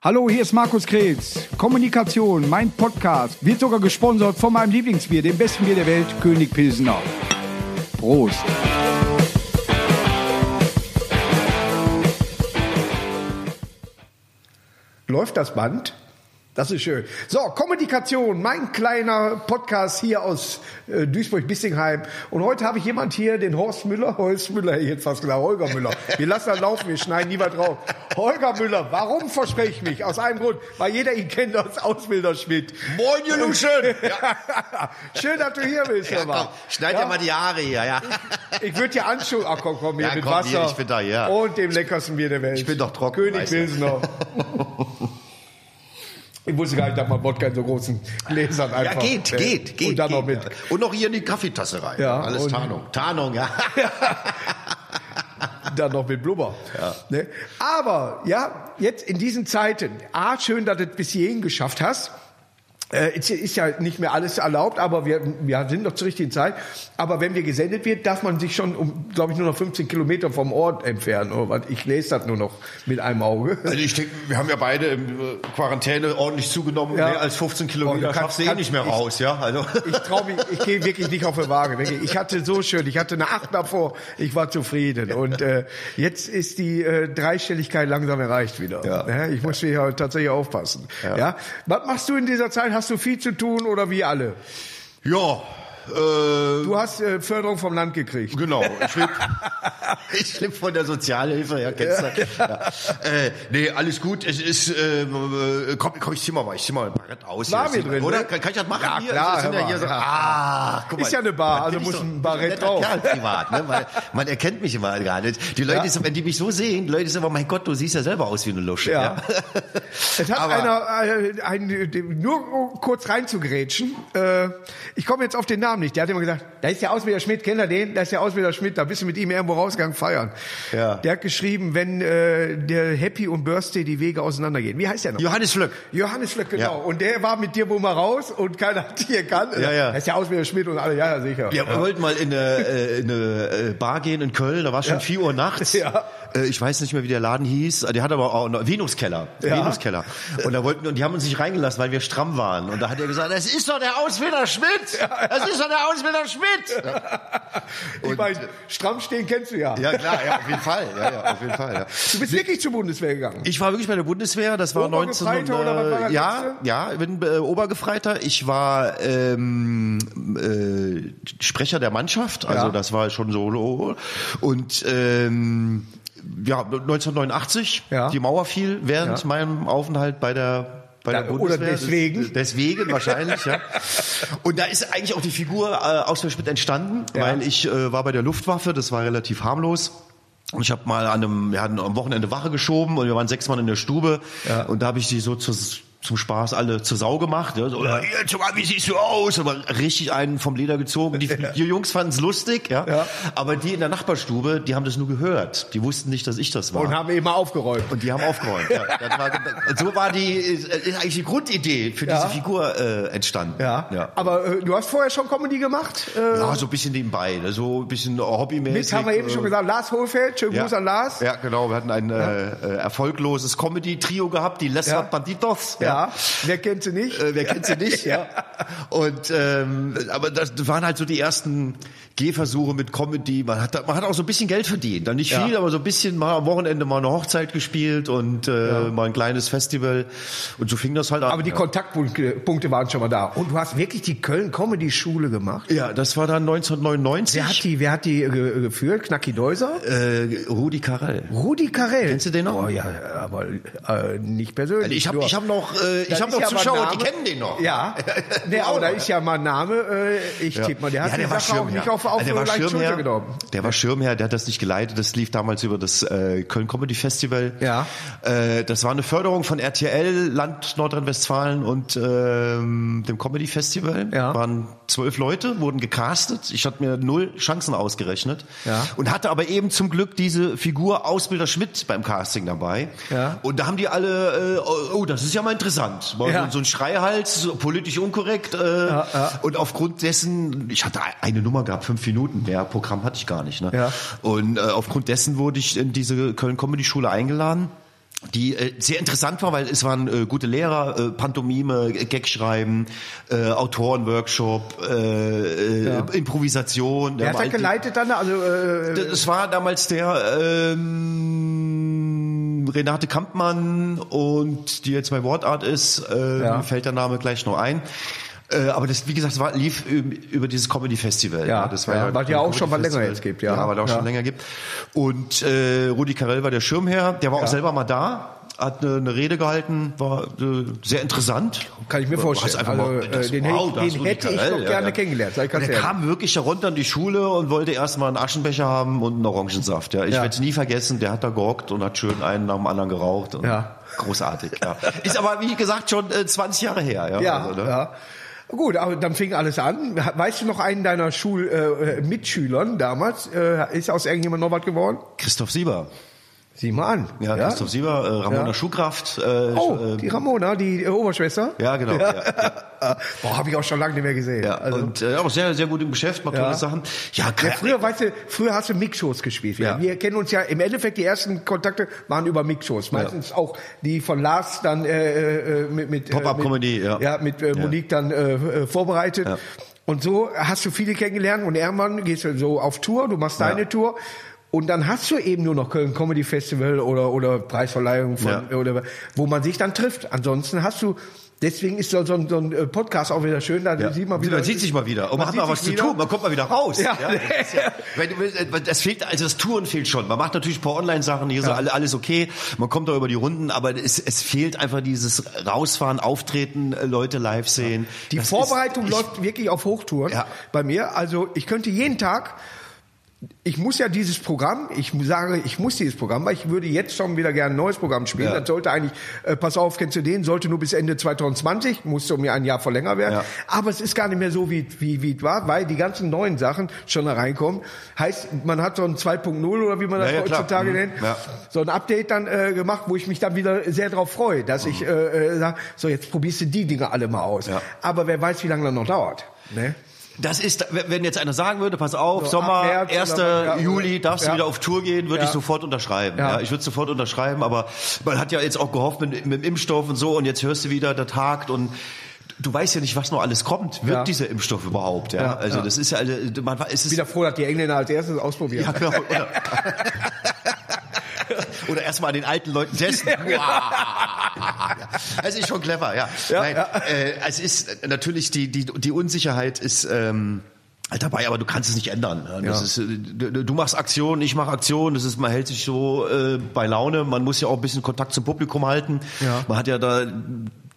Hallo, hier ist Markus Krebs. Kommunikation, mein Podcast, wird sogar gesponsert von meinem Lieblingsbier, dem besten Bier der Welt, König Pilsener. Prost. Läuft das Band? Das ist schön. So, Kommunikation, mein kleiner Podcast hier aus äh, Duisburg-Bissingheim. Und heute habe ich jemand hier, den Horst Müller. Horst Müller, ich hätte fast gesagt, Holger Müller. Wir lassen das laufen, wir schneiden nie was drauf. Holger Müller, warum verspreche ich mich? Aus einem Grund, weil jeder ihn kennt als Ausbilder Schmidt. Moin, ihr Luschen! Ja. Schön, dass du hier bist, Ja, komm, schneid ja. mal die Haare hier, ja. Ich würde dir anschauen. Ach komm, komm hier Ja, mit komm, Wasser. hier, ich bin da, ja. Und dem leckersten Bier der Welt. Ich bin doch trocken, König. Pilsener. Ich wusste gar nicht, dass man Wodka in so großen Gläsern Ja, einfach... geht, äh, geht, geht. Und dann noch geht, mit... ja. Und noch hier in die Kaffeetasse rein. Ja, Alles Tarnung. Tarnung, ja. dann noch mit Blubber. Ne? Aber ja, jetzt in diesen Zeiten, A, schön, dass du es bis hierhin geschafft hast. Äh, es ist ja nicht mehr alles erlaubt, aber wir, wir sind noch zur richtigen Zeit. Aber wenn wir gesendet wird, darf man sich schon um, glaube ich, nur noch 15 Kilometer vom Ort entfernen. Oder was? Ich lese das nur noch mit einem Auge. Also ich denke, wir haben ja beide in äh, Quarantäne ordentlich zugenommen. Ja. Mehr als 15 Oh, Kilometer kannst- schaffst du eh nicht mehr ich- raus, ja. Also. Ich traue mich, ich gehe wirklich nicht auf die Waage. Ich hatte so schön, ich hatte eine Acht davor, ich war zufrieden. Und äh, jetzt ist die äh, Dreistelligkeit langsam erreicht wieder. Ja. ich muss hier tatsächlich aufpassen. Ja. Was machst du in dieser Zeit? Hast du viel zu tun oder wie alle? Ja, Du hast äh, Förderung vom Land gekriegt. Genau, ich lebe leb von der Sozialhilfe, ja, kennst du. Ja. Äh, nee, alles gut. Es ist, äh, äh, komm, komm, ich zieh mal, ich zieh mal ein Barett aus. War mir drin, Oder? ne? Kann, kann ich das machen? Ja, hier? klar, sind ja hier so, ja. ah, guck mal. Ist ja eine Bar, also muss ich ein so- Barett drauf. Kerl privat, ne? Weil man erkennt mich immer gar nicht. Die Leute, Ja. sind, wenn die mich so sehen, die Leute sagen immer, mein Gott, du siehst ja selber aus wie eine Lusche. Ja. Ja. Es hat Aber- einer, äh, ein, äh, nur um kurz reinzugrätschen, äh, ich komme jetzt auf den Namen nicht, der hat immer gesagt, da ist der Ausbilder Schmidt, kennt ihr den? Da ist der Ausbilder Schmidt, da bist du mit ihm irgendwo rausgegangen feiern. Ja. Der hat geschrieben, wenn äh, der Happy und Birthday die Wege auseinandergehen. Wie heißt der noch? Johannes Flöck. Johannes Flöck, genau. Ja. Und der war mit dir wohl mal raus und keiner hat dich erkannt. Ja, ja. Da ist der Ausbilder Schmidt und alle, ja, ja, sicher. Ja, wir wollten mal in eine, äh, in eine äh, Bar gehen in Köln, da war schon Ja. 4 Uhr nachts. Ja. Äh, Ich weiß nicht mehr, wie der Laden hieß. Der hat aber auch einen Venuskeller. Ja. Venuskeller. Und da wollten, und die haben uns nicht reingelassen, weil wir stramm waren. Und da hat er gesagt, das ist doch der Ausbilder Schmidt! Das ist doch der Ausbilder Schmidt! ich meine, stramm stehen kennst du ja. Ja, klar, ja, auf jeden Fall. Ja, ja, auf jeden Fall, ja. Du bist wirklich zur Bundeswehr gegangen. Ich war wirklich bei der Bundeswehr, das war 19... Obergefreiter oder was war das ja, ja, ich bin äh, Obergefreiter. Ich war ähm, äh, Sprecher der Mannschaft, also Ja. das war schon so. Und ähm, ja, 1989, Ja. die Mauer fiel während Ja. meinem Aufenthalt bei der bei Da- der oder Bundeswehr. deswegen? Deswegen wahrscheinlich, ja. Und da ist eigentlich auch die Figur äh, Ausfall Schmidt entstanden, Ja. weil ich äh, war bei der Luftwaffe, das war relativ harmlos. Und ich habe mal an einem, wir hatten am Wochenende Wache geschoben und wir waren sechs Mann in der Stube Ja. und da habe ich die so zu, zum Spaß alle zur Sau gemacht. Ja, so, ja. Jetzt mal, wie siehst du aus? Aber richtig einen vom Leder gezogen. Die, die Jungs fanden es lustig, ja? Ja. Aber die in der Nachbarstube, die haben das nur gehört. Die wussten nicht, dass ich das war. Und haben eben aufgeräumt. Und die haben aufgeräumt. Ja. War, so war die ist eigentlich die Grundidee für diese Figur äh, entstanden. Ja. ja. Aber äh, du hast vorher schon Comedy gemacht? Äh, Ja, so ein bisschen nebenbei, ne? so ein bisschen hobbymäßig. mit, haben wir eben äh, schon gesagt, Lars Hohlfeld, schönen. Gruß an Lars. Ja, genau. Wir hatten ein äh, äh, erfolgloses Comedy-Trio gehabt, die Les Ja. Banditos. Ja. Wer kennt sie nicht? Äh, wer kennt sie nicht, ja. Und ähm, aber das waren halt so die ersten Gehversuche mit Comedy. Man hat, man hat auch so ein bisschen Geld verdient. Dann nicht Ja. viel, aber so ein bisschen mal am Wochenende mal eine Hochzeit gespielt und äh, mal ein kleines Festival. Und so fing das halt an. Aber die ja. Kontaktpunkte Punkte waren schon mal da. Und du hast wirklich die Köln Comedy Schule gemacht? ja, das war dann 1999. Wer hat die, wer hat die äh, ge- geführt? Knacki Deuser? äh, Rudi Carell. Rudi Carell. Kennst du den noch? Oh ja, aber äh, nicht persönlich. Also ich habe ich hab noch, äh, ich Das hab ist noch ja Zuschauer, Name. die kennen den noch. Ja, nee, aber da ist ja mal ein Name. Äh, ich tippe mal, der hat ja, die der war Sache auch nicht auf, auf Also der war Schirmherr. genommen. Der war Schirmherr, der hat das nicht geleitet. Das lief damals über das äh, Köln Comedy Festival. Ja. Äh, das war eine Förderung von RTL, Land Nordrhein-Westfalen und ähm, dem Comedy Festival. Ja. Waren zwölf Leute, wurden gecastet. Ich hatte mir null Chancen ausgerechnet. Ja. Und hatte aber eben zum Glück diese Figur Ausbilder Schmidt beim Casting dabei. Ja. Und da haben die alle, äh, oh, das ist ja mal interessant. Mal Ja. so, ein Schreihals, so politisch unkorrekt. Äh, ja. Und aufgrund dessen, ich hatte eine Nummer gehabt, fünf Minuten, mehr Programm hatte ich gar nicht. Ne? Ja. Und äh, aufgrund dessen wurde ich in diese Köln Comedy Schule eingeladen. die äh, sehr interessant war, weil es waren äh, gute Lehrer, äh, Pantomime, Gag schreiben, äh, Autorenworkshop, äh, Ja. äh, Improvisation. Wer hat war halt- geleitet dann? Also, äh, Das war damals der ähm, Renate Kampmann und die jetzt bei Wortart ist, äh, Ja. fällt der Name gleich noch ein. Äh, aber das, wie gesagt, war, lief über dieses Comedy Festival. Ja, das war ja, ja ein auch schon mal länger jetzt gibt, ja. Ja, weil auch Ja. schon länger gibt. Und äh, Rudi Carell war der Schirmherr, der war auch selber mal da, hat eine, eine Rede gehalten, war äh, sehr interessant. Kann ich mir vorstellen. Also, mal- das- äh, den wow, den Rudi hätte ich Carell, doch gerne kennengelernt, sag ich ganz Und er ehrlich. kam wirklich da runter in die Schule und wollte erstmal einen Aschenbecher haben und einen Orangensaft. Ja, ich Ja. werde es nie vergessen. Der hat da gehockt und hat schön einen nach dem anderen geraucht. Ja. Großartig. Ja. Ist aber wie gesagt schon äh, 20 Jahre her. Ja. Ja, Also, ne? ja. Gut, aber dann fing alles an. Weißt du noch einen deiner Schul-Mitschülern äh, Mitschülern damals? Äh, ist aus irgendjemand noch was geworden? Christoph Sieber. Sieh mal an. Ja, Christoph Sieber, äh, Ramona Ja. Schuhkraft. Äh, Oh, äh, die Ramona, die äh, Oberschwester? Ja, genau. Ja. Ja, Boah, habe ich auch schon lange nicht mehr gesehen. ja. Also, und äh, auch sehr, sehr gut im Geschäft, macht Ja. tolle Sachen. Ja, ja, früher, weißt du, früher hast du Mixshows gespielt. Wir, Ja. wir kennen uns ja, im Endeffekt die ersten Kontakte waren über Mixshows. Meistens auch die von Lars dann äh, äh, mit, mit Pop-up äh, mit- Comedy, ja. ja, mit äh, Ja. Monique dann äh, äh, vorbereitet. Ja. Und so hast du viele kennengelernt und irgendwann gehst du so auf Tour, du machst Ja. deine Tour. Und dann hast du eben nur noch Köln Comedy Festival oder, oder Preisverleihung von, Ja. oder, wo man sich dann trifft. Ansonsten hast du, deswegen ist so, so, ein- so ein äh, Podcast auch wieder schön, da Ja. sieht man wieder. Man sieht sich mal wieder. Und man, hat mal was zu wieder. tun. Man kommt mal wieder raus. Ja. ja, weil, das fehlt, also das Touren fehlt schon. Man macht natürlich ein paar Online-Sachen, hier ist alle, alles okay. Man kommt da über die Runden, aber es, es fehlt einfach dieses Rausfahren, Auftreten, äh, Leute live sehen. Die Das Vorbereitung ist, läuft wirklich auf Hochtouren bei mir. Also ich könnte jeden Tag, ich muss ja dieses Programm, ich sage, ich muss dieses Programm, weil ich würde jetzt schon wieder gerne ein neues Programm spielen. Ja. Das sollte eigentlich, äh, pass auf, kennst du den, sollte nur bis Ende 2020, musste um ein Jahr verlängert werden. Ja. Aber es ist gar nicht mehr so, wie, wie, wie es war, weil die ganzen neuen Sachen schon da reinkommen. Heißt, man hat so ein 2.0 oder wie man das Ja, heutzutage Mhm. nennt, so ein Update dann äh, gemacht, wo ich mich dann wieder sehr drauf freue, dass ich äh, äh, sage, so jetzt probierst du die Dinge alle mal aus. Aber wer weiß, wie lange das noch dauert. Ne? Das ist, wenn jetzt einer sagen würde, pass auf, So, Sommer, März 1. oder- Juli, darfst ja. du wieder auf Tour gehen, würde Ja. ich sofort unterschreiben. Ja. Ich würde sofort unterschreiben, aber man hat ja jetzt auch gehofft mit, mit dem Impfstoff und so und jetzt hörst du wieder, der tagt und du weißt ja nicht, was noch alles kommt. Wird Ja. dieser Impfstoff überhaupt? Ja, Ja, also ja. das ist ja, also, man, es ist Wieder froh, dass die Engländer als erstes ausprobieren. ja, genau. Oder, oder erstmal an den alten Leuten testen. Es ist schon clever, ja. Ja, Nein, ja. Äh, es ist natürlich die die die Unsicherheit ist ähm, dabei, aber du kannst es nicht ändern. Ja, Das Ja. ist, äh, du, du machst Aktion, ich mache Aktion. Das ist, man hält sich so äh, bei Laune. Man muss ja auch ein bisschen Kontakt zum Publikum halten. Ja. Man hat ja da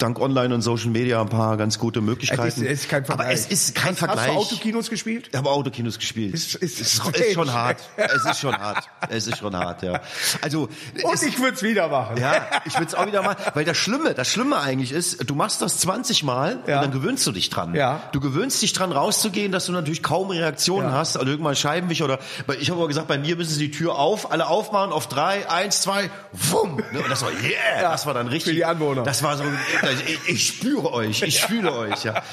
dank Online und Social Media ein paar ganz gute Möglichkeiten. Es ist, es ist kein Vergleich. Aber es ist kein Hast Vergleich. du Autokinos gespielt? Ich habe Autokinos gespielt. Ist- ist- es ist, strange. ist schon hart. Es ist schon hart. Es ist schon hart, ja. Also Und es, ich würde es wieder machen. ja, ich würde es auch wieder machen, weil das Schlimme, das Schlimme eigentlich ist, du machst das 20 Mal Ja. und dann gewöhnst du dich dran. Ja. Du gewöhnst dich dran rauszugehen, dass du natürlich kaum Reaktionen Ja. hast, also irgendwann Scheibenwischer oder weil ich habe aber gesagt, bei mir müssen sie die Tür auf, alle aufmachen auf drei, eins, zwei, wumm. Ne, Und das war yeah, Ja, das war dann richtig. für die Anwohner. Das war so, ich, ich spüre euch, ich fühle euch, ja.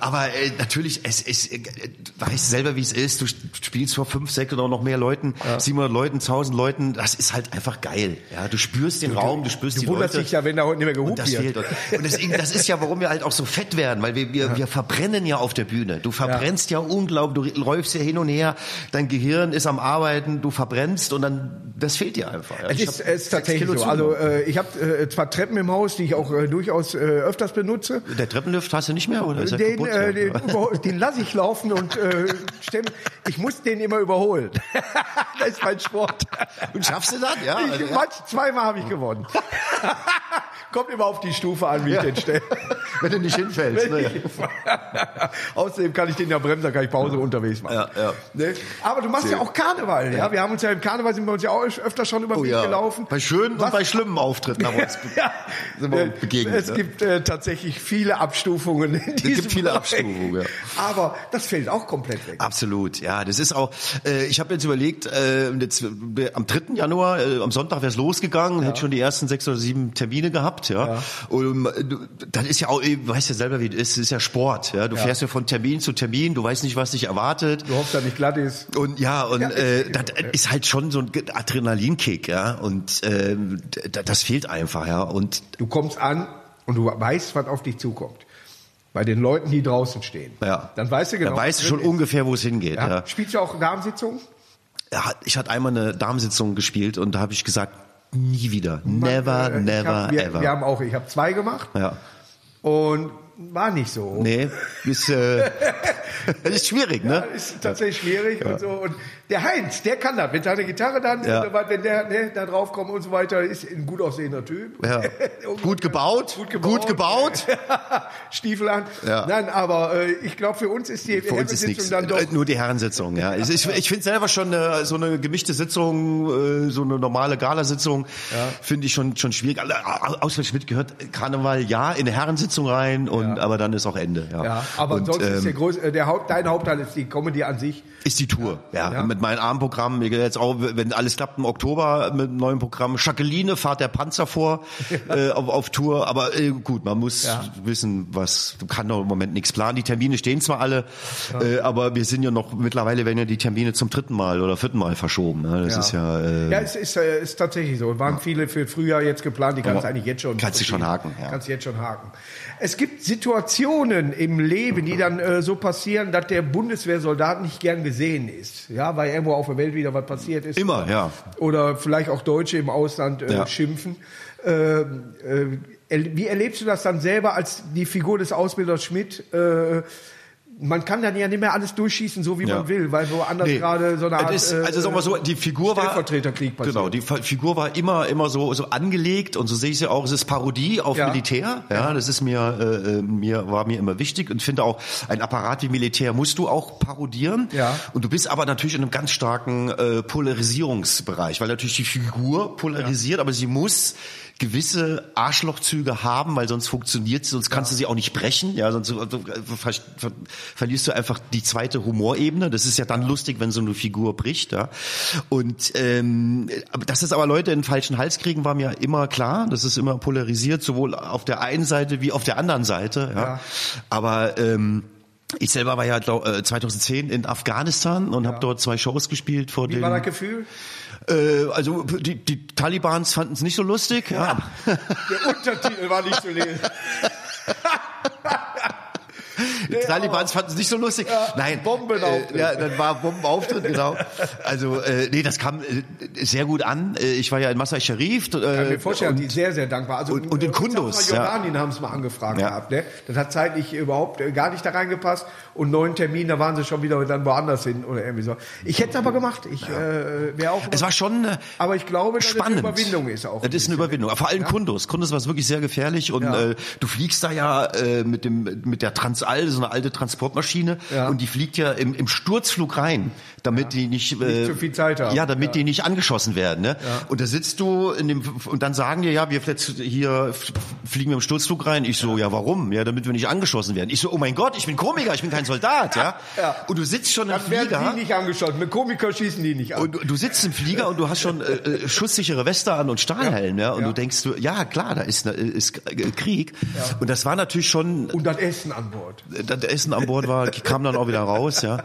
Aber äh, natürlich, es ist, äh, du weißt selber, wie es ist. Du spielst vor fünf, sechs oder noch mehr Leuten, 700 Leuten, 1000 Leuten. Das ist halt einfach geil. Ja, du spürst den Raum, du spürst Du die wunderst Leute. dich ja, wenn da heute nicht mehr gehupt Und das wird. fehlt. Und deswegen, das ist ja, warum wir halt auch so fett werden, weil wir, wir, wir verbrennen ja auf der Bühne. Du verbrennst ja, unglaublich, du läufst ja hin und her, dein Gehirn ist am Arbeiten, du verbrennst und dann, das fehlt dir einfach. Ja, Es ist, es ist tatsächlich so. Also äh, ich habe äh, zwar Treppen im Haus, die ich auch äh, durchaus äh, öfters benutze. der Treppenlift hast du nicht mehr, oder? Ist Den, kaputt? äh, den, den lasse ich laufen und äh, stemmen. ich muss den immer überholen. das ist mein Sport. und schaffst du das? Ja. Ich, also, ja. manch, zweimal habe ich gewonnen. Kommt immer auf die Stufe an, wie ich den stelle. Wenn du nicht hinfällst. Ne? Außerdem kann ich den ja bremsen, dann kann ich Pause unterwegs machen. Ja, ja. Ne? Aber du machst ja auch Karneval, ja? Wir haben uns ja im Karneval sind wir uns ja auch öfter schon über den Oh Weg ja. gelaufen. Bei schönen Was- und bei schlimmen Auftritten haben wir uns ja, sind wir Äh, begegnet, Es ne? Gibt äh, tatsächlich viele Abstufungen in diesem gibt viele Bereich. Abstufungen, ja. Aber das fällt auch komplett weg. Absolut, ja. Das ist auch, äh, ich habe jetzt überlegt, äh, jetzt, äh, am 3. Januar, äh, am Sonntag wäre es losgegangen, hätte schon die ersten sechs oder sieben Termine gehabt, ja. Und äh, das ist ja auch äh, weißt ja selber, wie es ist. Es ist ja Sport. Ja, du Ja. fährst ja von Termin zu Termin. Du weißt nicht, was dich erwartet. Du hoffst, dass nicht glatt ist. Und ja, und Ja, äh, das ist halt schon so ein Adrenalinkick, ja. Und ähm, d- das fehlt einfach, ja. Und Du kommst an und du weißt, was auf dich zukommt. Bei den Leuten, die draußen stehen. ja, Dann weißt du genau. Da weißt du schon ist. ungefähr, wo es hingeht. Ja. Ja. Spielst du auch Darmsitzungen? Hat- Ich hatte einmal eine Damensitzung gespielt und da habe ich gesagt, nie wieder, never, Äh, ich never, hab, wir, ever. Wir haben auch, ich habe zwei gemacht ja. und war nicht so. Nee, ist, äh, das ist schwierig, Ja, ne? ist tatsächlich schwierig und so. Und der Heinz, der kann das. Mit seiner Gitarre dann, Ja. wenn der ne, da drauf kommt und so weiter, ist ein gut aussehender Typ. Ja. Gut gebaut, Gut gebaut. gut gebaut. Stiefel an. Ja. Nein, aber äh, ich glaube, für uns ist die Für uns ist nichts. dann doch. Äh, Nur die Herrensitzung, ja. Ich, ich, ich finde selber schon eine, so eine gemischte Sitzung, äh, so eine normale Galasitzung, finde ich schon schon schwierig. Auswärts mitgehört Karneval ja in eine Herrensitzung rein und aber dann ist auch Ende. Ja, ja, aber und, sonst ist ähm, der größte, äh, der Haupt, dein Hauptteil ist die Comedy an sich. ist die Tour, ja. Ja. Mit meinem Abendprogramm, ich jetzt auch, wenn alles klappt im Oktober mit einem neuen Programm. Jacqueline fahrt der Panzer vor äh, auf, auf Tour, aber äh, gut, man muss Ja. wissen, was, du kann doch im Moment nichts planen. Die Termine stehen zwar alle, äh, aber wir sind ja noch, mittlerweile werden ja die Termine zum dritten Mal oder vierten Mal verschoben. Ne? Das ist ja, äh, Ja, es ist, äh, ist tatsächlich so. Waren viele für Frühjahr jetzt geplant, die kannst du eigentlich jetzt schon. Kannst du schon haken, ja. Kannst jetzt schon haken. Es gibt Situationen im Leben, die dann äh, so passieren, dass der Bundeswehrsoldat nicht gern gesehen ist. Ja, weil irgendwo auf der Welt wieder was passiert ist. Immer, ja. Oder vielleicht auch Deutsche im Ausland äh, Ja. schimpfen. Ähm, äh, wie erlebst du das dann selber als die Figur des Ausbilders Schmidt? Man kann dann ja nicht mehr alles durchschießen, so wie Ja. man will, weil woanders Nee. gerade so eine Art ist, also sagen wir so, die Figur war Stellvertreterkrieg passiert. Genau, die Figur war immer immer so so angelegt und so sehe ich sie auch. Es ist Parodie auf Ja. Militär. Ja, das ist mir äh, äh, mir war mir immer wichtig und finde auch ein Apparat wie Militär musst du auch parodieren. Ja. Und du bist aber natürlich in einem ganz starken äh, Polarisierungsbereich, weil natürlich die Figur polarisiert, aber sie muss gewisse Arschlochzüge haben, weil sonst funktioniert sie, sonst kannst du sie auch nicht brechen, ja, sonst äh, ver ver verlierst du einfach die zweite Humorebene. Das ist ja dann lustig, wenn so eine Figur bricht, ja. Und ähm, dass es aber Leute in den falschen Hals kriegen, war mir immer klar. Das ist immer polarisiert, sowohl auf der einen Seite wie auf der anderen Seite, ja. Ja. Aber ähm, ich selber war ja glaub, äh, 2010 in Afghanistan und habe dort zwei Shows gespielt vor Wie den war das Gefühl? Äh, also die, die Talibans fanden es nicht so lustig. Ja. Der Untertitel war nicht zu lesen. Die Talibans fanden es nicht so lustig. Nein. Bombenauftritt. Äh, ja, dann war Bombenauftritt, genau. Also, äh, nee, das kam äh, sehr gut an. Äh, Ich war ja in Masai Sharif. Äh, Ich kann mir vorstellen, die sehr, sehr dankbar. Also, und- und in mal Jordanien haben es mal angefragt Ja. gehabt. Ne? Das hat zeitlich überhaupt äh, gar nicht da reingepasst. Und neuen Termin, da waren sie schon wieder dann woanders hin oder irgendwie so. Ich hätte es aber gemacht. Ich äh, wäre auch. es war schon äh, aber ich glaube, dass es spannend. eine Überwindung ist auch. Das ist eine Überwindung. Vor allem Kundus. Kundus war wirklich sehr gefährlich und Ja. äh, du fliegst da ja äh, mit dem mit der Transall, so eine alte Transportmaschine Ja. und die fliegt ja im, im Sturzflug rein, damit die nicht, äh, zu viel Zeit haben. Ja, damit die nicht angeschossen werden. Ne? Und da sitzt du in dem und dann sagen dir ja, wir hier fliegen wir im Sturzflug rein. Ich so, ja, warum? Ja, damit wir nicht angeschossen werden. Ich so, oh mein Gott, ich bin Komiker, ich bin kein Soldat, ja. Ja. Und du sitzt schon im Dann werden Flieger. die nicht angeschossen. Mit Komiker schießen die nicht an. Und du, du sitzt im Flieger und du hast schon äh, äh, schusssichere Weste an und Stahlhelm, ja. Und Ja. du denkst, du, ja klar, da ist, ne- ist Krieg. Und das war natürlich schon, Und das Essen an Bord. Äh, das Essen an Bord war, kam dann auch wieder raus, ja.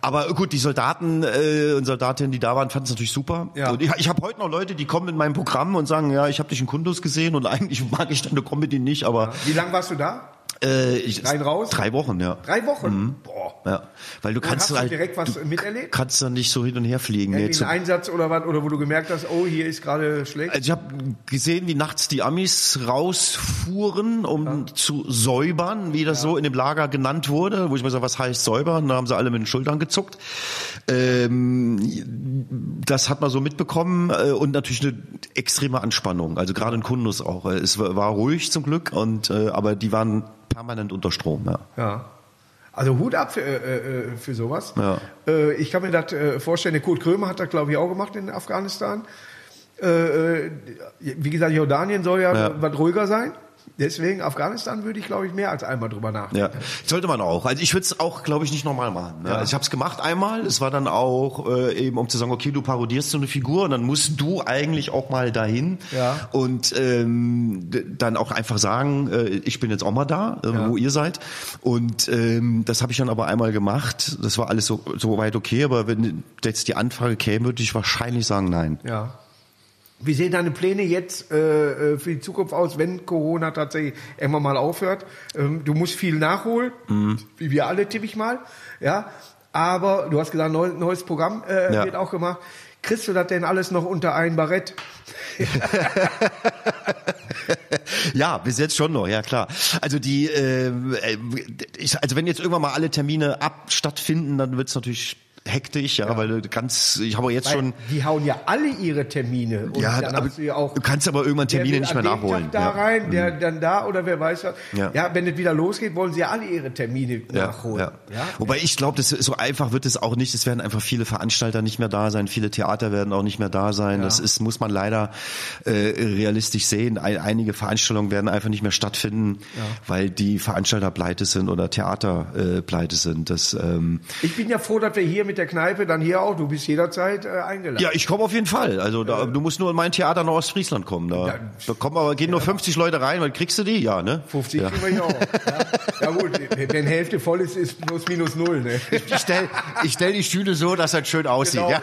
Aber gut, die Soldaten äh, und Soldatinnen, die da waren, fanden es natürlich super. Ja. Und ich, ich habe heute noch Leute, die kommen in meinem Programm und sagen, ja, ich habe dich in Kundus gesehen und eigentlich mag ich deine Comedy nicht, aber Wie lange warst du da? Äh, Rein raus? drei Wochen, ja. Drei Wochen? Mhm. Boah. Ja, weil du Und kannst hast du halt direkt was du miterlebt? kannst dann nicht so hin und her fliegen. Nee, ein Einsatz oder was? Oder wo du gemerkt hast, oh, hier ist gerade schlecht? Also ich habe gesehen, wie nachts die Amis rausfuhren, um zu säubern, wie das so in dem Lager genannt wurde, wo ich mir so, was heißt säubern? Da haben sie alle mit den Schultern gezuckt. Ähm, das hat man so mitbekommen äh, und natürlich eine extreme Anspannung. Also gerade in Kundus auch. Äh, Es war war ruhig zum Glück, und äh, aber die waren permanent unter Strom. Ja. Ja. Also Hut ab für, äh, äh, für sowas. Ja. Äh, ich kann mir das äh, vorstellen, der Kurt Krömer hat das, glaube ich, auch gemacht in Afghanistan. Äh, äh, wie gesagt, Jordanien soll ja, Ja. was ruhiger sein. Deswegen Afghanistan würde ich, glaube ich, mehr als einmal drüber nachdenken. Ja, sollte man auch. Also ich würde es auch, glaube ich, nicht normal machen. Ne? Also ich habe es gemacht einmal. Es war dann auch äh, eben, um zu sagen, okay, du parodierst so eine Figur und dann musst du eigentlich auch mal dahin Ja. und ähm, dann auch einfach sagen, äh, ich bin jetzt auch mal da, äh, Ja. wo ihr seid. Und ähm, das habe ich dann aber einmal gemacht. Das war alles so, so weit okay, aber wenn jetzt die Anfrage käme, würde ich wahrscheinlich sagen, nein. Ja. Wie sehen deine Pläne jetzt äh, äh, für die Zukunft aus, wenn Corona tatsächlich irgendwann mal aufhört? Ähm, du musst viel nachholen, Mhm. wie wir alle, tippe ich mal. Ja, aber du hast gesagt, neu, neues Programm äh, Ja. wird auch gemacht. Kriegst du das denn alles noch unter ein Barett? Ja, bis jetzt schon noch, ja klar. Also die, äh, äh, ich, also wenn jetzt irgendwann mal alle Termine ab stattfinden, dann wird's natürlich hektisch, ja, weil du ganz, ich habe jetzt Weil schon, die hauen ja alle ihre Termine. Und ja, dann aber hast du ja auch du kannst aber irgendwann Termine nicht mehr nachholen. Tag da ja. Mhm. rein, der dann da oder wer weiß was. Ja. Ja. wenn es wieder losgeht, wollen sie ja alle ihre Termine Ja, nachholen. ja. Ja? Wobei ich glaube, so einfach wird es auch nicht. Es werden einfach viele Veranstalter nicht mehr da sein, viele Theater werden auch nicht mehr da sein. Ja. Das ist, muss man leider äh, realistisch sehen. Ein, einige Veranstaltungen werden einfach nicht mehr stattfinden, weil die Veranstalter pleite sind oder Theater äh, pleite sind. Das ähm, Ich bin ja froh, dass wir hier mit der Kneipe dann hier auch, du bist jederzeit äh, eingeladen. Ja, ich komme auf jeden Fall. Also da, du musst nur in mein Theater nach Ostfriesland kommen. Da, Ja. da kommen aber gehen nur 50 Leute rein, weil kriegst du die? Ja, ne? 50 Ja. kriegen wir hier auch. Ja, ja gut, wenn Hälfte voll ist, ist plus minus null. Ne? Ich stell, ich stell die Stühle so, dass das schön aussieht. Genau. Ja.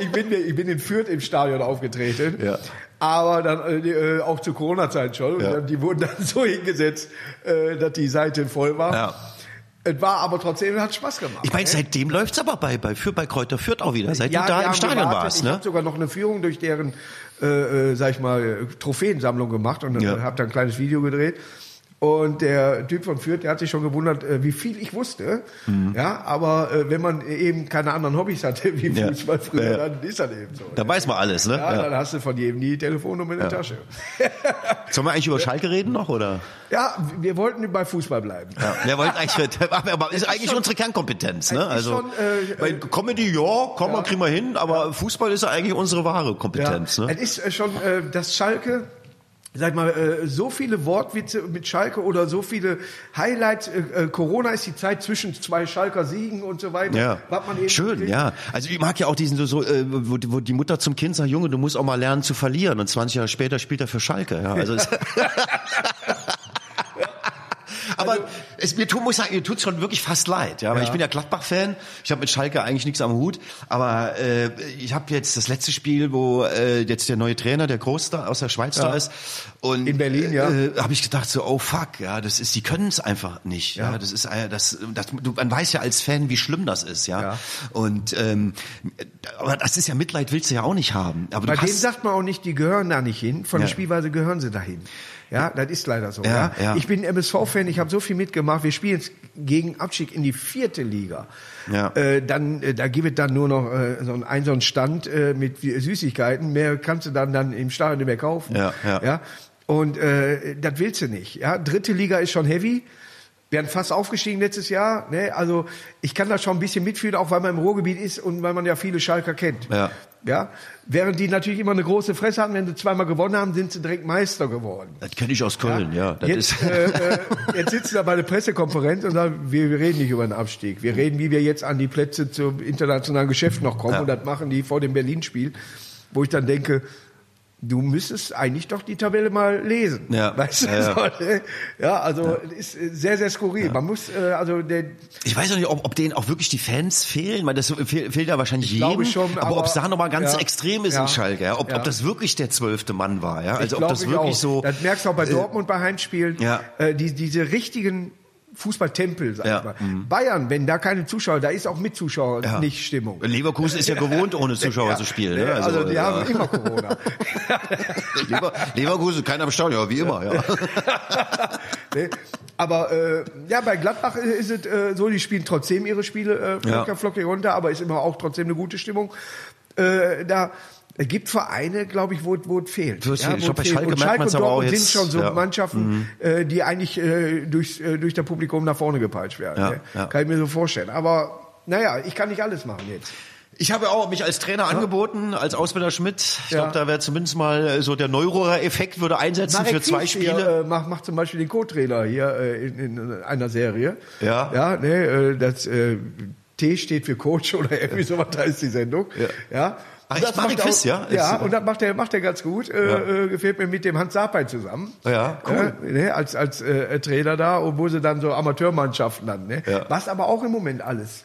Ich, bin, ich bin in Fürth im Stadion aufgetreten. Ja. Aber dann äh, äh, auch zur Corona-Zeit schon. Ja. die wurden dann so hingesetzt, äh, dass die Seite voll war. Ja. Es war aber trotzdem, hat Spaß gemacht. Ich meine, ne? seitdem läuft's aber bei bei für bei Kräuter Fürth auch wieder. Seit ja, du da im Stadion gewartet. warst, Ich ne? habe sogar noch eine Führung durch deren, äh, äh, sag ich mal, Trophäensammlung gemacht und Ja. habe da ein kleines Video gedreht. Und der Typ von Fürth, der hat sich schon gewundert, äh, wie viel ich wusste. Mhm. Ja, aber äh, wenn man eben keine anderen Hobbys hatte, wie Ja. Fußball früher, Ja. dann ist das eben so. Da weiß man alles, ne? ja, dann hast du von jedem die Telefonnummer in der Tasche. Sollen wir eigentlich über Schalke reden noch oder? Ja, wir wollten bei Fußball bleiben. Ja. Wer wollte eigentlich, aber ist eigentlich schon- unsere Kernkompetenz, ne? Also schon, äh, bei Comedy ja, komm, ja. kriegen wir hin, aber Fußball ist ja eigentlich unsere wahre Kompetenz, ne? Es ist äh, schon, äh, das Schalke, sag mal, äh, so viele Wortwitze mit Schalke oder so viele Highlights. Äh, äh, Corona ist die Zeit zwischen zwei Schalker Siegen und so weiter. Ja, Was man eben schön, kriegt. ja. Also ich mag ja auch diesen so, so wo, wo die Mutter zum Kind sagt, Junge, du musst auch mal lernen zu verlieren. Und 20 Jahre später spielt er für Schalke. Ja, also Aber es, mir tut, muss ich sagen, mir tut's schon wirklich fast leid, ja, weil Ja. ich bin ja Gladbach-Fan. Ich habe mit Schalke eigentlich nichts am Hut, aber äh, ich habe jetzt das letzte Spiel, wo äh, jetzt der neue Trainer, der Groß da aus der Schweiz da ist, und In Berlin, ja. äh, habe ich gedacht so, oh fuck, ja, das ist, die können es einfach nicht, ja, Ja. das ist, äh, das, das, du, man weiß ja als Fan, wie schlimm das ist, ja, Ja. und ähm, aber das ist ja Mitleid willst du ja auch nicht haben, aber Bei denen sagt man auch nicht, die gehören da nicht hin. Von der Ja. Spielweise gehören sie dahin. Ja, das ist leider so. Ja, Ja, ja. Ich bin MSV-Fan, ich habe so viel mitgemacht. Wir spielen jetzt gegen Abstieg in die vierte Liga. Ja. Äh, dann, äh, da gibt es dann nur noch äh, so ein, ein so ein Stand äh, mit Süßigkeiten. Mehr kannst du dann, dann im Stadion nicht mehr kaufen. Ja, ja. ja? Und äh, das willst du nicht. Ja? Dritte Liga ist schon heavy. Wir werden fast aufgestiegen letztes Jahr. Ne? Also ich kann da schon ein bisschen mitfühlen, auch weil man im Ruhrgebiet ist und weil man ja viele Schalker kennt. Ja. Ja, während die natürlich immer eine große Fresse hatten, wenn sie zweimal gewonnen haben, sind sie direkt Meister geworden. das kenne ich aus Köln, ja, das jetzt, äh, äh, jetzt sitzen wir bei der Pressekonferenz und sagen, wir, wir reden nicht über den Abstieg. Wir reden, wie wir jetzt an die Plätze zum internationalen Geschäft noch kommen. Ja. Und das machen die vor dem Berlin-Spiel, wo ich dann denke, du müsstest eigentlich doch die Tabelle mal lesen. Ja. Weißt du? Ja, ja. Ne? ja also es ist sehr, sehr skurril. Man muss, äh, also der, Ich weiß auch nicht, ob, ob denen auch wirklich die Fans fehlen, weil das fehlt, fehlt ja wahrscheinlich Ich jedem. schon, aber, aber- ob es da nochmal ganz ja. extrem ist Ja. in Schalke, ja? Ob, Ja. ob das wirklich der zwölfte Mann war, ja? Also ich ob das ich wirklich auch. so. Das merkst du auch bei Dortmund bei Heimspielen. Ja. Äh, die, diese richtigen Fußballtempel, sag Ja. ich mal. Bayern, wenn da keine Zuschauer, da ist auch mit Zuschauer Ja. nicht Stimmung. Leverkusen ist ja gewohnt, ohne Zuschauer Ja. zu spielen. Ne, Ne? Also, die ja. haben immer Corona. Lever, Leverkusen, keiner im Stadion, wie immer. Ja. ne? Aber äh, ja, bei Gladbach ist es äh, so, die spielen trotzdem ihre Spiele äh, flocker, Ja. flockig runter, aber ist immer auch trotzdem eine gute Stimmung. Äh, da es gibt Vereine, glaube ich, wo, wo es fehlt. Es fehlt. Ich wo glaub, bei. Schalke und Schalke und Dortmund jetzt, sind schon so ja. Mhm. Mannschaften, äh, die eigentlich äh, durch, äh, durch das Publikum nach vorne gepeitscht werden. Ja, ne? ja. Kann ich mir so vorstellen. Aber naja, ich kann nicht alles machen jetzt. Ich habe auch mich als Trainer angeboten, als Ausbilder Schmidt. Ich Ja. glaube, da wäre zumindest mal äh, so der Neurohrer-Effekt würde einsetzen Marek für zwei Fies Spiele. Hier, äh, macht, macht zum Beispiel den Co-Trainer hier äh, in, in einer Serie. Ja. Ja, ne, äh, das äh, T steht für Coach oder irgendwie sowas, da ist die Sendung. Ja. ja. Ach, Und das Marek macht auch- Fies, ja? Ja, und das macht er, macht er ganz gut. Äh, äh, gefällt mir mit dem Hans Sapai zusammen. Ja, cool. Äh, ne, als als äh, Trainer da, obwohl sie dann so Amateurmannschaften hatten. Ne? Ja. Was aber auch im Moment alles.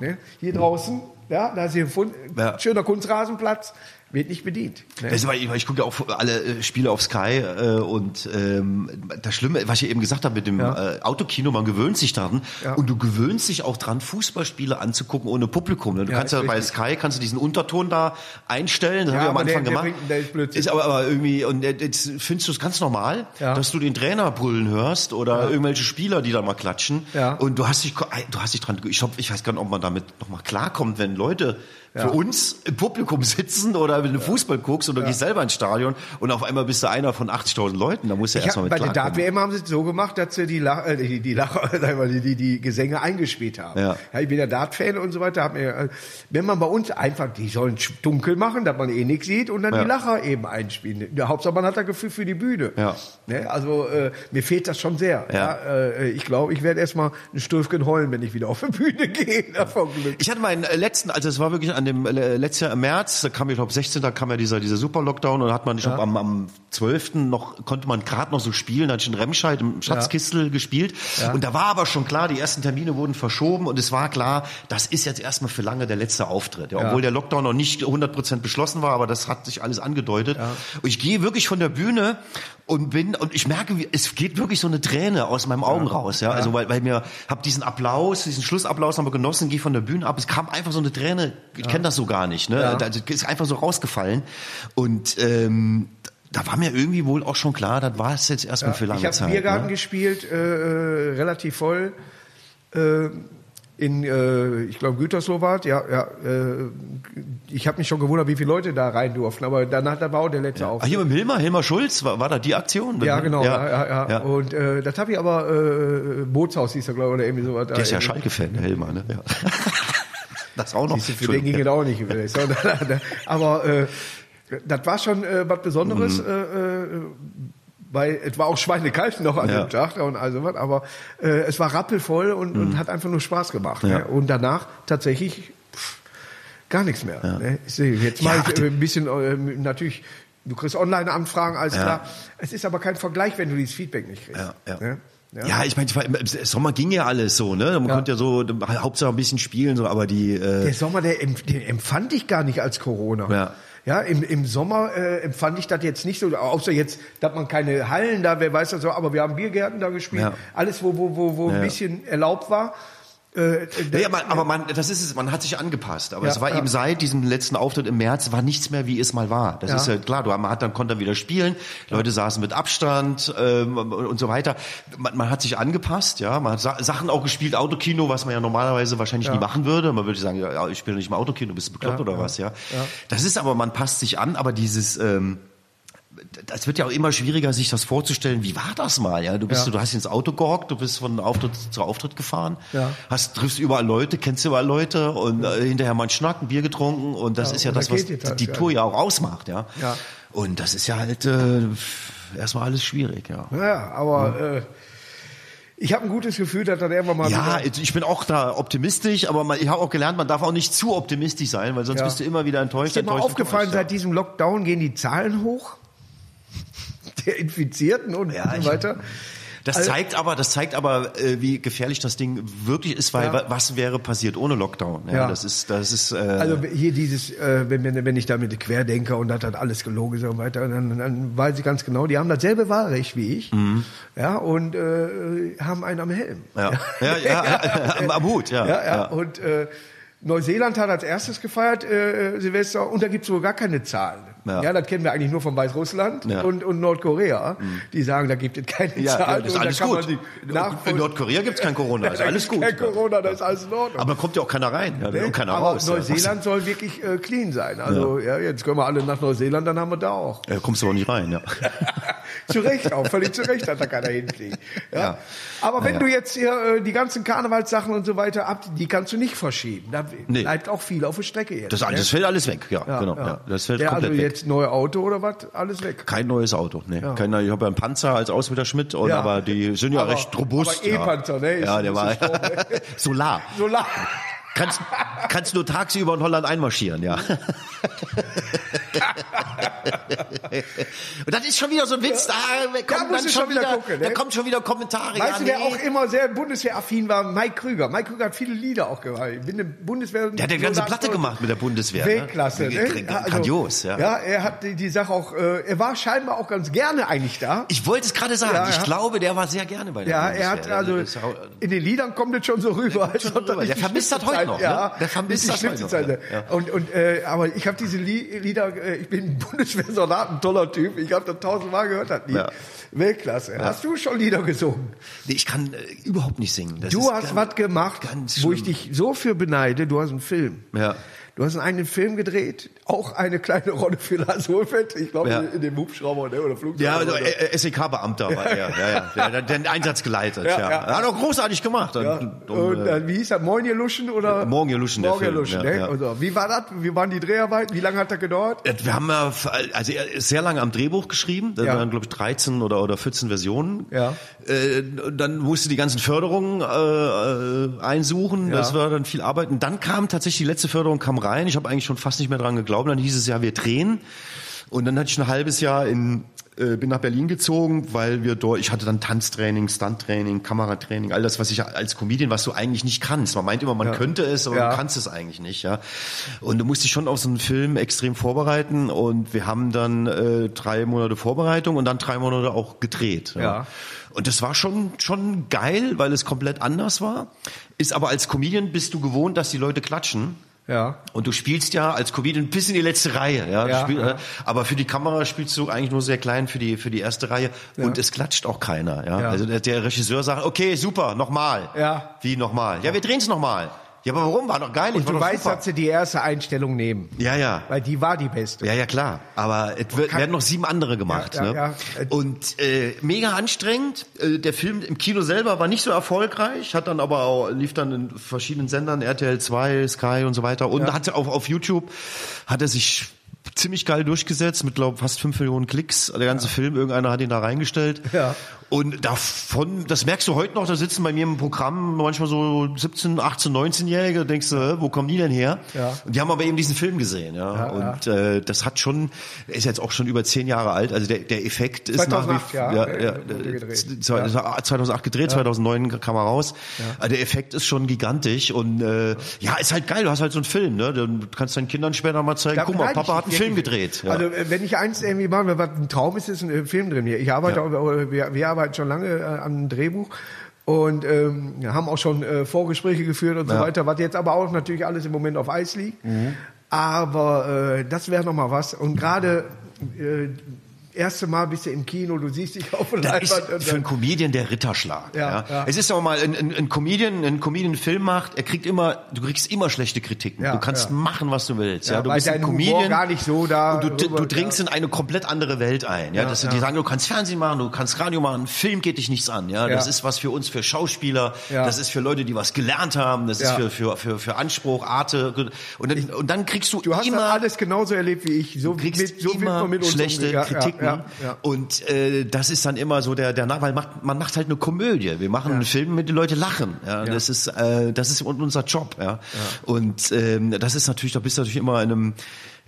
Ne? Hier draußen, ja, da ist hier ein Fund, Ja. schöner Kunstrasenplatz, wird nicht bedient. Ne? Das ist, weil ich, ich gucke ja auch alle äh, Spiele auf Sky äh, und ähm, das Schlimme, was ich eben gesagt habe mit dem Ja. äh, Autokino, man gewöhnt sich daran Ja. und du gewöhnst dich auch dran, Fußballspiele anzugucken ohne Publikum. ne? Du Ja, kannst ja bei. Sky kannst du diesen Unterton da einstellen, das Ja, habe ich am aber der- Anfang der gemacht. bringt- der ist Blödsinn. ist aber, aber irgendwie und äh, jetzt findest du es ganz normal, dass du den Trainer brüllen hörst oder irgendwelche Spieler, die da mal klatschen Ja. und du hast dich du hast dich dran ich glaub, ich weiß gar nicht, ob man damit noch mal klarkommt, wenn Leute Ja. für uns im Publikum sitzen oder wenn du Fußball guckst und du gehst selber ins Stadion und auf einmal bist du einer von 80.000 Leuten, da musst du Ich erstmal mit bei der. Dart-WM haben sie es so gemacht, dass sie die, Lach, äh, die, die, wir, die, die, die Gesänge eingespielt haben. Ja. ich bin ja Dart-Fan und so weiter. Hab mir, äh, wenn man bei uns einfach, die sollen dunkel machen, dass man eh nichts sieht und dann Ja. die Lacher eben einspielen. Der Hauptsache, man hat das Gefühl für die Bühne. Ja. Ne? Also äh, mir fehlt das schon sehr. Ja. äh, ich glaube, ich werde erstmal ein Stürfchen heulen, wenn ich wieder auf die Bühne gehe. Vom Glück. Ich hatte meinen äh, letzten, also es war wirklich an dem äh, letztes Jahr im März, da kam ich glaube 16, da kam ja dieser dieser Super Lockdown und hat man ich glaub, am, am 12. noch konnte man gerade noch so spielen, da hatte ich in Remscheid im Schatzkistel gespielt. Und da war aber schon klar, die ersten Termine wurden verschoben und es war klar, das ist jetzt erstmal für lange der letzte Auftritt, ja, obwohl der Lockdown noch nicht 100% beschlossen war, aber das hat sich alles angedeutet. Und ich gehe wirklich von der Bühne und bin und ich merke, es geht wirklich so eine Träne aus meinen Augen raus, ja, also weil, weil mir hab diesen Applaus, diesen Schlussapplaus nochmal genossen, gehe von der Bühne ab, es kam einfach so eine Träne, ich kenne das so gar nicht, ne, da ist einfach so rausgefallen. Und ähm, da war mir irgendwie wohl auch schon klar, das war es jetzt erstmal für lange ich habe Zeit. Biergarten ne? gespielt, äh, äh, relativ voll. Äh, in, äh, ich glaube, Gütersloh ja, ja. Äh, ich habe mich schon gewundert, wie viele Leute da rein durften, aber danach, da war auch der letzte Ah, Auftritt. hier mit dem Hilmar, Hilmar Schulz, war, war da die Aktion? Ja, genau. Ja, ja, ja. ja. Und äh, das habe ich aber, äh, Bootshaus hieß er, glaube ich, oder irgendwie sowas. Der ist ja Schalke-Fan, der Hilmar, ne? Ja. Das auch noch. Siehst du, für den ging es auch nicht. aber äh, das war schon äh, was Besonderes. Mhm. Äh, äh, weil es war auch schweinekalt noch an Ja. dem Tag und also was, aber äh, es war rappelvoll und, und hat einfach nur Spaß gemacht. Mhm. Ja. Ne? Und danach tatsächlich pff, gar nichts mehr. Ne? Ich sehe, jetzt Ja, mal ach, ich, äh, ein bisschen äh, natürlich. Du kriegst Online-Anfragen, alles Ja. klar. Es ist aber kein Vergleich, wenn du dieses Feedback nicht kriegst. Ja, ja. Ne? Ja, ich meine, im Sommer ging ja alles so, ne? Man Ja. konnte ja so Hauptsache ein bisschen spielen, so, aber die äh, Der Sommer, der, den empfand ich gar nicht als Corona. Ja. Ja, im, im Sommer äh, empfand ich das jetzt nicht so, außer jetzt, dass man keine Hallen da, wer weiß das so, aber wir haben Biergärten da gespielt. Ja. Alles, wo, wo, wo, wo Ja. ein bisschen erlaubt war. Äh, Ja, man, aber man, das ist es, man hat sich angepasst. Aber Ja, es war ja. eben seit diesem letzten Auftritt im März war nichts mehr, wie es mal war. Das Ja. ist ja klar, du, man hat dann konnte dann wieder spielen, Leute saßen mit Abstand ähm, und so weiter. Man, man hat sich angepasst, ja, man hat Sa Sachen auch gespielt, Autokino, was man ja normalerweise wahrscheinlich nie machen würde. Man würde sagen, ja, ich spiele nicht im Autokino, bist du bekloppt oder was, ja? Das ist aber, man passt sich an, aber dieses ähm, das wird ja auch immer schwieriger, sich das vorzustellen. Wie war das mal? Ja, du bist, Ja. du hast ins Auto gehockt, du bist von Auftritt zu Auftritt gefahren, Ja. hast triffst überall Leute, kennst überall Leute und äh, hinterher mal einen Schnack, ein Bier getrunken und das Ja, ist ja das, da was die die, Tour ja. ja auch ausmacht, ja. Ja. Und das ist ja halt äh, erstmal alles schwierig, ja. Ja, aber äh, ich habe ein gutes Gefühl, dass das irgendwann mal Ja, ich bin auch da optimistisch, aber man, ich habe auch gelernt, man darf auch nicht zu optimistisch sein, weil sonst Ja. bist du immer wieder enttäuscht. ist dir mal aufgefallen, seit diesem Lockdown gehen die Zahlen hoch? Der Infizierten und, Ja, und so weiter. Das Also- zeigt aber, das zeigt aber, äh, wie gefährlich das Ding wirklich ist, weil Ja. wa- was wäre passiert ohne Lockdown? Ja, Ja. das ist, das ist. Äh, Also hier dieses, äh, wenn, wenn, wenn ich da mit Querdenker und das hat alles gelogen und weiter, dann, dann weiß ich ganz genau, die haben dasselbe Wahlrecht wie ich, ja, und äh, haben einen am Helm. Mhm. ja, ja, ja, am, am Hut, ja. ja, ja. Und äh, Neuseeland hat als erstes gefeiert, äh, Silvester, und da gibt es wohl gar keine Zahlen. Ja. Ja. das kennen wir eigentlich nur von Weißrussland Ja. und, und Nordkorea. Die sagen, da gibt es keine Ja, Zahlen. ja, das ist alles gut. In Nordkorea gibt's kein Corona, ist alles gut. Kein Corona, da ist alles in Ordnung. Aber kommt ja auch keiner rein, ja, Ne? und keiner Aber raus. Neuseeland soll wirklich äh, clean sein. Also ja. jetzt können wir alle nach Neuseeland, dann haben wir da auch. Ja, kommst du aber nicht rein, ja. zu Recht auch, völlig zu Recht hat da keiner hinkriegt. Ja. Aber wenn du jetzt hier äh, die ganzen Karnevalssachen und so weiter ab, die kannst du nicht verschieben. Da Nee. bleibt auch viel auf der Strecke jetzt. Das, ne? das fällt alles weg, ja, genau. Das fällt komplett also weg. Jetzt neue Auto oder was, alles weg. Kein neues Auto, nee. Keiner, ich habe ja einen Panzer als Ausbilder Schmidt, und, Ja. aber die sind ja Aber- recht robust. aber E-Panzer, ne? Ist Ja, der war Strom, ne? Solar. Solar. Kannst, kannst nur tagsüber in Holland einmarschieren, ja. Und das ist schon wieder so ein Witz, da, dann du schon wieder wieder, gucken, da ne? kommen schon wieder Kommentare. Weißt ja, du, wer nee. auch immer sehr bundeswehraffin war? Mike Krüger. Mike Krüger hat viele Lieder auch gemacht. Ich bin eine Bundeswehr. Der hat eine ganze Platte gemacht mit der Bundeswehr. ne? Weltklasse, ne? Gr- Grandios, ja. Ja, er hat die, die Sache auch, äh, er war scheinbar auch ganz gerne eigentlich da. Ich wollte es gerade sagen. Ja, ich ja. glaube, der war sehr gerne bei der Ja, Bundeswehr. er hat also auch- in den Liedern kommt es schon so rüber. schon rüber. Der vermisst das heute Noch, ne? Ja, Der vermisst das heute noch, ja. Und und äh, aber ich habe diese Lie- Lieder. Äh, ich bin Bundeswehrsoldat, ein toller Typ. Ich habe das tausendmal gehört. Das Lied. Ja. Weltklasse. Hast du schon Lieder gesungen? Nee, ich kann äh, überhaupt nicht singen. Das Du hast ganz- was gemacht, wo ich dich so für beneide. Du hast einen Film. Ja. Du hast einen eigenen Film gedreht, auch eine kleine Rolle für Lars Wohlfeld. Ich glaube, Ja. in dem Hubschrauber ne, oder Flugzeug. Ja, also, so. äh, SEK-Beamter war er, ja, ja. Der hat den Einsatz geleitet, Ja, ja. Er hat auch großartig gemacht. Ja. Und, Und, und, äh, dann, wie hieß er? Morgen ihr Luschen oder? Morgen ihr Luschen, der Morgen ihr Luschen, ne? Also, wie war das? Wie waren die Dreharbeiten? Wie lange hat das gedauert? äh, wir haben ja, also sehr lange am Drehbuch geschrieben. Da waren, glaube ich, 13 oder, oder 14 Versionen. Ja. Äh, dann musste die ganzen Förderungen äh, äh, einsuchen. Das war dann viel Arbeit. Und dann kam tatsächlich die letzte Förderung kam rein. Ich habe eigentlich schon fast nicht mehr dran geglaubt. Dann hieß es ja, wir drehen. Und dann hatte ich ein halbes Jahr in äh, bin nach Berlin gezogen, weil wir dort, ich hatte dann Tanztraining, Stunttraining, Kameratraining, all das, was ich als Comedian, was du eigentlich nicht kannst. Man meint immer, man könnte es, aber Ja. du kannst es eigentlich nicht, ja. Und du musst dich schon auf so einen Film extrem vorbereiten und wir haben dann äh, drei Monate Vorbereitung und dann drei Monate auch gedreht. Ja. Und das war schon, schon geil, weil es komplett anders war. Ist aber als Comedian bist du gewohnt, dass die Leute klatschen. Ja. Und du spielst ja als Comedian bis in die letzte Reihe, ja. Ja, spiel, ja. äh, Aber für die Kamera spielst du eigentlich nur sehr klein für die für die erste Reihe und es klatscht auch keiner, ja. Ja. Also der, der Regisseur sagt, okay, super, nochmal. Ja. Wie nochmal? Ja, wir drehen's nochmal. Ja, aber warum? War doch geil. Und du weißt, super. dass sie die erste Einstellung nehmen. Ja, ja. Weil die war die beste. Ja, ja, klar. Aber es wird, werden noch sieben andere gemacht. Ja, ja, ne? ja. Und äh, mega anstrengend. Äh, der Film im Kino selber war nicht so erfolgreich, hat dann aber auch, lief dann in verschiedenen Sendern, RTL 2, Sky und so weiter. Und hatte auf, auf YouTube hat er sich ziemlich geil durchgesetzt mit glaub fast fünf Millionen Klicks. Der ganze Film, irgendeiner hat ihn da reingestellt. Ja. Und davon, das merkst du heute noch, da sitzen bei mir im Programm manchmal so 17, 18, 19-Jährige, denkst du, wo kommen die denn her? Ja. Und die haben aber eben diesen Film gesehen, ja. Ja, und Äh, das hat schon, er ist jetzt auch schon über zehn Jahre alt, also der, der Effekt ist nach 2008, wie ja, ja, ja, gedreht. zwei- das war 2008 gedreht, 2009 kam er raus. Also der Effekt ist schon gigantisch und äh, ja, ist halt geil, du hast halt so einen Film, ne? Du kannst deinen Kindern später mal zeigen, guck mal, Papa hat einen dich Film gedreht. Ja. Also äh, wenn ich eins irgendwie mache, was ein Traum ist, ist ein äh, Film drin hier. Ich arbeite, Ja. auch, äh, wir, wir arbeiten schon lange an einem Drehbuch und ähm, haben auch schon äh, Vorgespräche geführt und so Ja. weiter, was jetzt aber auch natürlich alles im Moment auf Eis liegt. Aber äh, das wäre noch mal was. Und gerade äh, erste Mal bist du im Kino, du siehst dich auf der ist Leinwand und für einen Comedian der Ritterschlag. Ja, Ja, ja. Es ist auch mal ein, ein, ein Comedian, ein Comedian einen Film macht, er kriegt immer, du kriegst immer schlechte Kritiken. Ja, du kannst ja. machen, was du willst. Ja, Ja, du bist ein Humor Comedian gar nicht so da und du, rüber- du dringst in eine komplett andere Welt ein. Ja, Ja, dass ja. die sagen, du kannst Fernsehen machen, du kannst Radio machen, Film geht dich nichts an. Ja, das Ja. ist was für uns, für Schauspieler. Ja. Das ist für Leute, die was gelernt haben. Das Ja. ist für, für, für, für Anspruch, Arte. Und dann, und dann kriegst du, Du hast immer alles genauso erlebt wie ich. So, Du kriegst mit, so immer mit schlechte. Kritiken Ja, ja, ja. und äh, das ist dann immer so der der weil macht, man macht halt eine Komödie. Wir machen einen Film, mit den Leute lachen. Ja, das ist äh, das ist unser Job. Ja, und ähm, das ist natürlich, da bist du natürlich immer in einem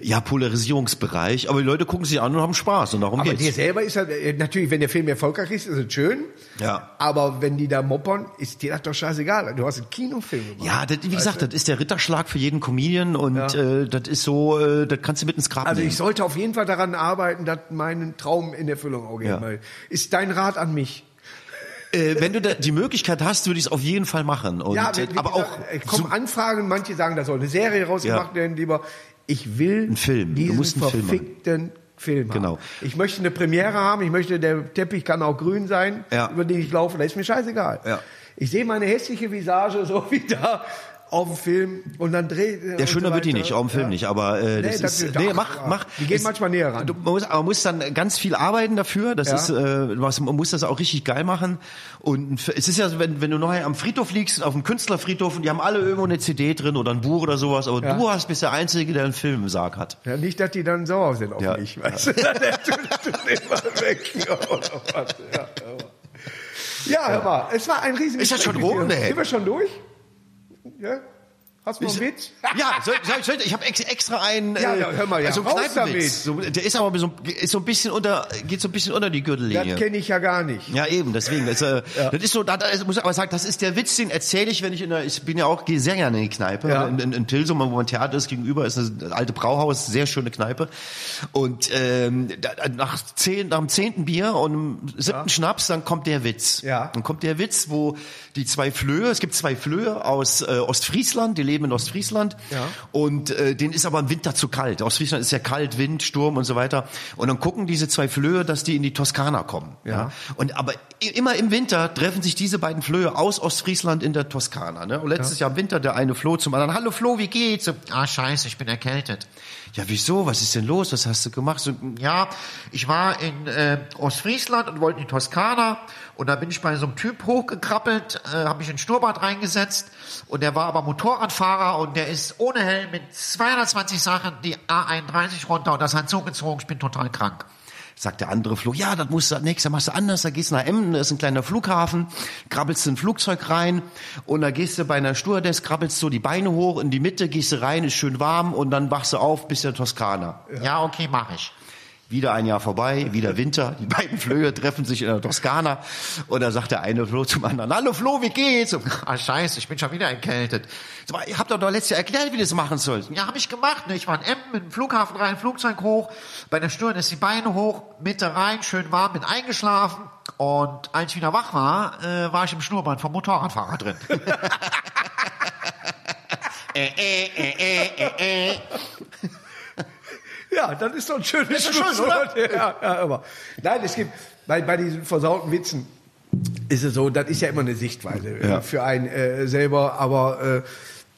ja Polarisierungsbereich, aber die Leute gucken sich an und haben Spaß und darum Aber dir geht's. selber ist halt, natürlich, wenn der Film erfolgreich ist, ist es schön. Ja. Aber wenn die da moppern, ist dir das doch scheißegal. Du hast einen Kinofilm gemacht. Ja, das, wie gesagt, das ist der Ritterschlag für jeden Comedian und äh, das ist so, äh, das kannst du mit ins Grab Also nehmen. ich sollte auf jeden Fall daran arbeiten, dass mein Traum in Erfüllung auch geht. Ja. Ist dein Rat an mich? äh, wenn du da die Möglichkeit hast, würde ich es auf jeden Fall machen. Und, ja, äh, aber gesagt, auch kommen Anfragen, manche sagen, da soll eine Serie rausgemacht Ja. werden, lieber. Ich will Einen Film. Du diesen musst einen Film verfickten Film haben. Genau. Ich möchte eine Premiere haben. Ich möchte, der Teppich kann auch grün sein, Ja. über den ich laufe. Das ist mir scheißegal. Ja. Ich sehe meine hässliche Visage so wie da auf dem Film und dann dreht. Ja, schöner wird die nicht, auch im Film nicht, aber äh, das Nee, das- ist doch, nee, mach ja. mach. Die gehen ist- manchmal näher ran. Du, man muss, man muss dann ganz viel arbeiten dafür. Das Ja. ist, äh, was, man muss das auch richtig geil machen. Und es ist ja, so, wenn, wenn du nachher am Friedhof liegst, auf dem Künstlerfriedhof, und die haben alle irgendwo eine CD drin oder ein Buch oder sowas, aber Ja. du hast bist der Einzige, der einen Film im Sarg hat. Ja, nicht, dass die dann sauer sind auf Ja. mich. Weißt du? Der tut, tut immer weg. Oder was. Ja, ja, hör mal, es war ein riesen Ist das schon rum, ne? Sind wir schon durch? Ja? Hast du noch einen Witz? Ja, soll, soll, soll, ich habe ex, extra einen. Ja, ja, hör mal, ja, also einen Kneipenwitz. So, der ist aber so, ist so ein bisschen unter, geht so ein bisschen unter die Gürtellinie. Das kenne ich ja gar nicht. Ja, eben, deswegen. Das, äh, das ist so, da, da muss ich aber sagen, das ist der Witz, den erzähle ich, wenn ich in der, ich bin ja auch, gehe sehr gerne in die Kneipe. Ja. In, in, in Tilsum, wo mein Theater ist, gegenüber ist eine alte Brauhaus, sehr schöne Kneipe. Und ähm, da, nach, zehn, nach dem zehnten Bier und dem siebten Schnaps, dann kommt der Witz. Ja. Dann kommt der Witz, wo die zwei Flöhe, es gibt zwei Flöhe aus äh, Ostfriesland, die leben in Ostfriesland. Ja. Und äh, denen ist aber im Winter zu kalt. Ostfriesland ist ja kalt, Wind, Sturm und so weiter. Und dann gucken diese zwei Flöhe, dass die in die Toskana kommen. Ja. Und aber immer im Winter treffen sich diese beiden Flöhe aus Ostfriesland in der Toskana. Ne? Und letztes Jahr im Winter der eine floh zum anderen. Hallo Flo, wie geht's? Ah scheiße, ich bin erkältet. Ja, wieso? Was ist denn los? Was hast du gemacht? So, ja, ich war in äh, Ostfriesland und wollte in die Toskana und da bin ich bei so einem Typ hochgekrabbelt, äh, habe mich in den Schnurrbart reingesetzt und der war aber Motorradfahrer und der ist ohne Helm mit 220 Sachen die A31 runter und das hat so gezogen, ich bin total krank. Sagt der andere Flo, ja, das musst du nächstes Mal machst du anders, da gehst du nach Emden, da ist ein kleiner Flughafen, krabbelst in ein Flugzeug rein und da gehst du bei einer Stewardess, krabbelst so die Beine hoch in die Mitte, gehst du rein, ist schön warm und dann wachst du auf, bist in der Toskana. Ja, okay, mach ich. Wieder ein Jahr vorbei, wieder Winter, die beiden Flöhe treffen sich in der Toskana und da sagt der eine Flo zum anderen, hallo Flo, wie geht's? Und, ah, scheiße, ich bin schon wieder erkältet. Mal, ihr habt doch doch letztes Jahr erklärt, wie du das machen sollst. Ja, habe ich gemacht. Ne? Ich war in Emden mit dem Flughafen rein, Flugzeug hoch, bei der Stirn ist die Beine hoch, Mitte rein, schön warm, bin eingeschlafen und als ich wieder wach war, äh, war ich im Schnurrband vom Motorradfahrer drin. äh, äh, äh, äh, äh. Ja, das ist doch ein schönes Ist doch schön, Schlusswort. Ja, ja, aber nein, es gibt bei, bei diesen versauten Witzen ist es so, das ist ja immer eine Sichtweise äh, Ja. für einen äh, selber, aber äh,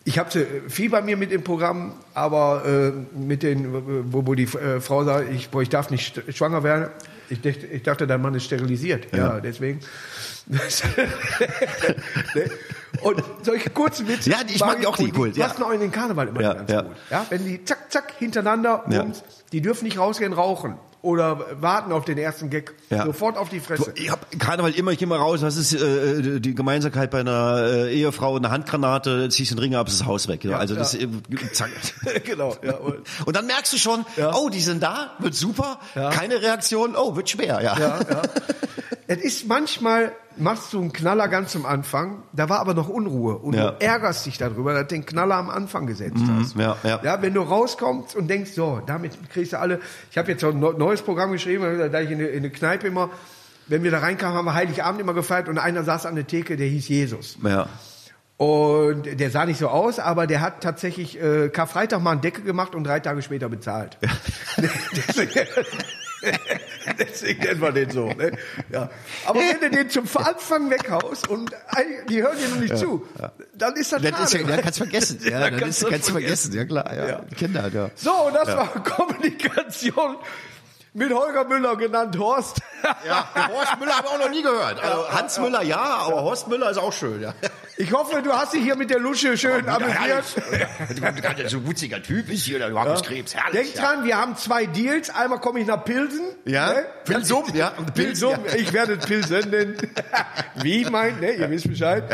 ich habe viel bei mir mit im Programm, aber äh, mit den, wo, wo die äh, Frau sagt, ich, boah, ich darf nicht schwanger werden. Ich dachte, ich dachte, dein Mann ist sterilisiert. Ja, deswegen. Ne? Und solche kurzen Witze. Ja, ich mag die auch, die und cool, ja. passen auch in den Karneval immer Ja, ganz ja. gut. Ja, wenn die zack, zack, hintereinander, Ja. bums, die dürfen nicht rausgehen rauchen oder warten auf den ersten Gag. Ja. Sofort auf die Fresse. ich hab Karneval immer, ich geh mal raus, was ist äh, die Gemeinsamkeit bei einer äh, Ehefrau, eine Handgranate, ziehst den Ring ab, ist das Haus weg. Ja, also das ja. äh, zack. genau. Ja, und, Und dann merkst du schon, Ja. oh, die sind da, wird super, Ja. keine Reaktion, oh, wird schwer, ja. ja, ja. es ist manchmal, machst du einen Knaller ganz am Anfang, da war aber noch Unruhe und Ja. du ärgerst dich darüber, dass du den Knaller am Anfang gesetzt hast. ja, ja. ja, wenn du rauskommst und denkst, so, damit kriegst du alle, ich habe jetzt so ein neu- neues Programm geschrieben, da ich in der, in der Kneipe immer, wenn wir da reinkamen, haben wir Heiligabend immer gefeiert und einer saß an der Theke, der hieß Jesus. ja. Und der sah nicht so aus, aber der hat tatsächlich äh, Karfreitag mal einen Decke gemacht und drei Tage später bezahlt. deswegen, deswegen nennt man den so. Ne? Ja. Aber wenn du den zum Anfang weghaust und die hören dir noch nicht zu, dann ist das, Das ist ja, schade. ja, kannst vergessen. Ja, Ja, das kannst ist, du kannst du vergessen. Ja, klar, ja. Ja. Kinder, ja. So, das war Kommunikation mit Holger Müller genannt Horst. Ja, Horst Müller habe ich auch noch nie gehört. Also Hans Müller ja, aber Horst Müller ist auch schön, ja. Ich hoffe, du hast dich hier mit der Lusche schön amüsiert. so ein wutziger Typ ist hier, der Johannes Denk dran, wir haben zwei Deals. Einmal komme ich nach Pilsen. Ja, ne? Pilsum, ja. Pilsum. Ich werde Pilsen nennen. Wie mein, ne? Ihr wisst Bescheid.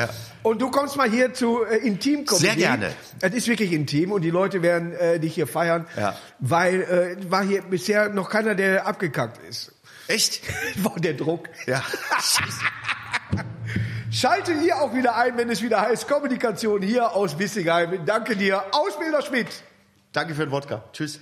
Und du kommst mal hier zu äh, intim Sehr gerne. Es ist wirklich intim und die Leute werden äh, dich hier feiern, Ja. weil äh, war hier bisher noch keiner, der abgekackt ist. Echt? War der Druck. Ja. Schalte hier auch wieder ein, wenn es wieder heißt Kommunikation hier aus Wissingheim. Danke dir, Ausbilder Schmidt. Danke für den Wodka. Tschüss.